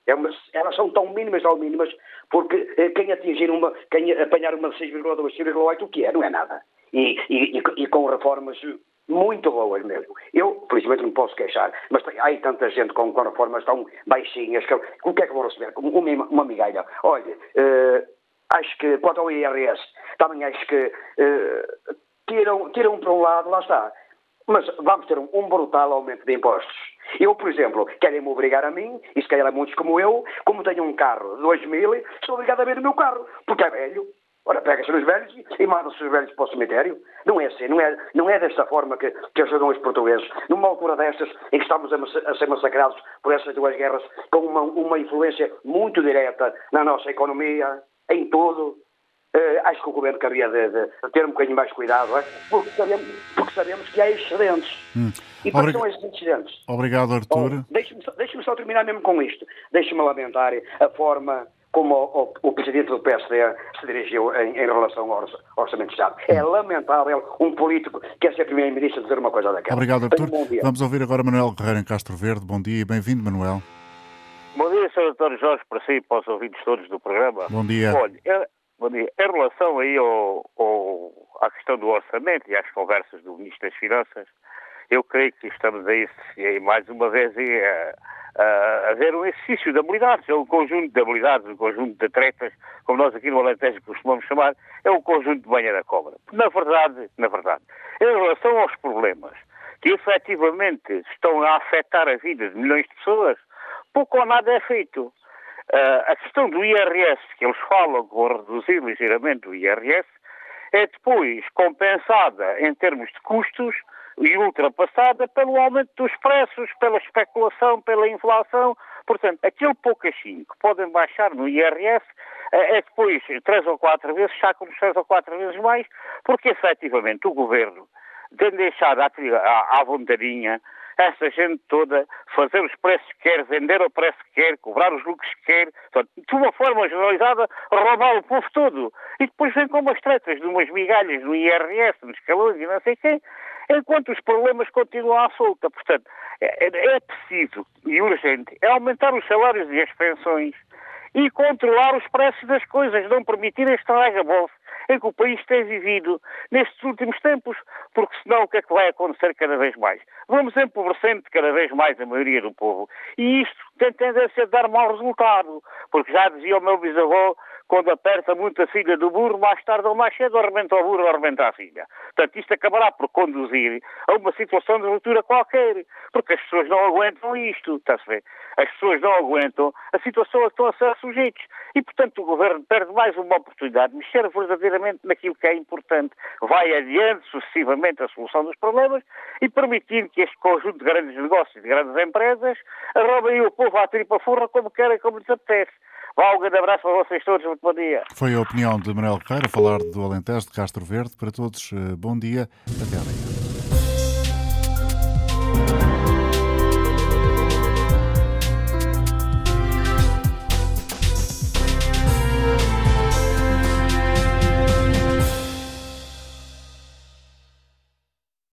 É uma, elas são tão mínimas, tão mínimas, porque eh, quem atingir uma, quem apanhar uma 6,2, 6,8, o que é? Não é nada. E, e, e, com reformas muito boas mesmo. Eu, felizmente, não posso queixar, mas tem, há aí tanta gente com, reformas tão baixinhas que o que é que vão receber? Uma, uma migalha. Olha, uh, acho que quanto ao IRS, também acho que uh, tiram, tiram para um lado, lá está. Mas vamos ter um, um brutal aumento de impostos. Eu, por exemplo, querem-me obrigar a mim, e se calhar muitos como eu, como tenho um carro de 2000, sou obrigado a ver o meu carro, porque é velho. Ora, pega-se nos velhos e manda-se os velhos para o cemitério. Não é assim, não é, não é desta forma que, que ajudam os portugueses. Numa altura destas, em que estamos a, a ser massacrados por essas duas guerras, com uma, uma influência muito direta na nossa economia, em tudo, Uh, acho que o governo cabia de, de, de, ter um bocadinho mais cuidado, é? porque, sabemos, porque sabemos que há excedentes. Hum. E para Obrig... são esses excedentes? Obrigado, Artur. Deixe-me só, deixe só terminar mesmo com isto. Deixe-me lamentar a forma como o, o, o, presidente do PSD se dirigiu em, em relação ao Orçamento de Estado. É lamentável um político que é ser primeiro-ministro dizer uma coisa daquela. Obrigado, Artur. Vamos ouvir agora Manuel Guerreiro em Castro Verde. Bom dia e bem-vindo, Manuel. Bom dia, Sr. Dr. Jorge, para si e para os ouvintes todos do programa. Bom dia. Olha, Bom dia. Em relação aí ao, ao, à questão do orçamento e às conversas do Ministro das Finanças, eu creio que estamos aí, mais uma vez, a, a, a ver um exercício de habilidades, é um conjunto de habilidades, um conjunto de tretas, como nós aqui no Alentejo costumamos chamar, é um conjunto de banha da cobra. Na verdade, na verdade, em relação aos problemas que efetivamente estão a afetar a vida de milhões de pessoas, pouco ou nada é feito. Uh, a questão do IRS, que eles falam que vão reduzir ligeiramente o IRS, é depois compensada em termos de custos e ultrapassada pelo aumento dos preços, pela especulação, pela inflação. Portanto, aquele poucachinho que podem baixar no IRS é, é depois três ou quatro vezes, sacam-nos três ou quatro vezes mais, porque efetivamente o governo tem deixado à, à, à vontadinha essa gente toda fazer os preços que quer, vender ao preço que quer, cobrar os lucros que quer, de uma forma generalizada, roubar o povo todo. E depois vem com umas tretas de umas migalhas no IRS, nos calores e não sei quem, enquanto os problemas continuam à solta. Portanto, é, é, é preciso e urgente é aumentar os salários e as pensões e controlar os preços das coisas, não permitir este rega-bolso em que o país tem vivido nestes últimos tempos, porque senão o que é que vai acontecer cada vez mais? Vamos empobrecendo cada vez mais a maioria do povo. E isto tem tendência a dar mau resultado, porque já dizia o meu bisavô, quando aperta muito a filha do burro, mais tarde ou mais cedo arrebenta o burro ou arrebenta a filha. Portanto, isto acabará por conduzir a uma situação de ruptura qualquer, porque as pessoas não aguentam isto, está-se a ver? As pessoas não aguentam a situação a que estão a ser sujeitos. E, portanto, o Governo perde mais uma oportunidade de mexer verdadeiramente naquilo que é importante. Vai adiante sucessivamente a solução dos problemas e permitindo que este conjunto de grandes negócios de grandes empresas roubem o povo à tripa furra como querem, como lhes apetece. Vá, um grande abraço para vocês todos, muito bom dia. Foi a opinião de Manuel Carreira, falar do Alentejo de Castro Verde. Para todos, eh, bom dia, até amanhã.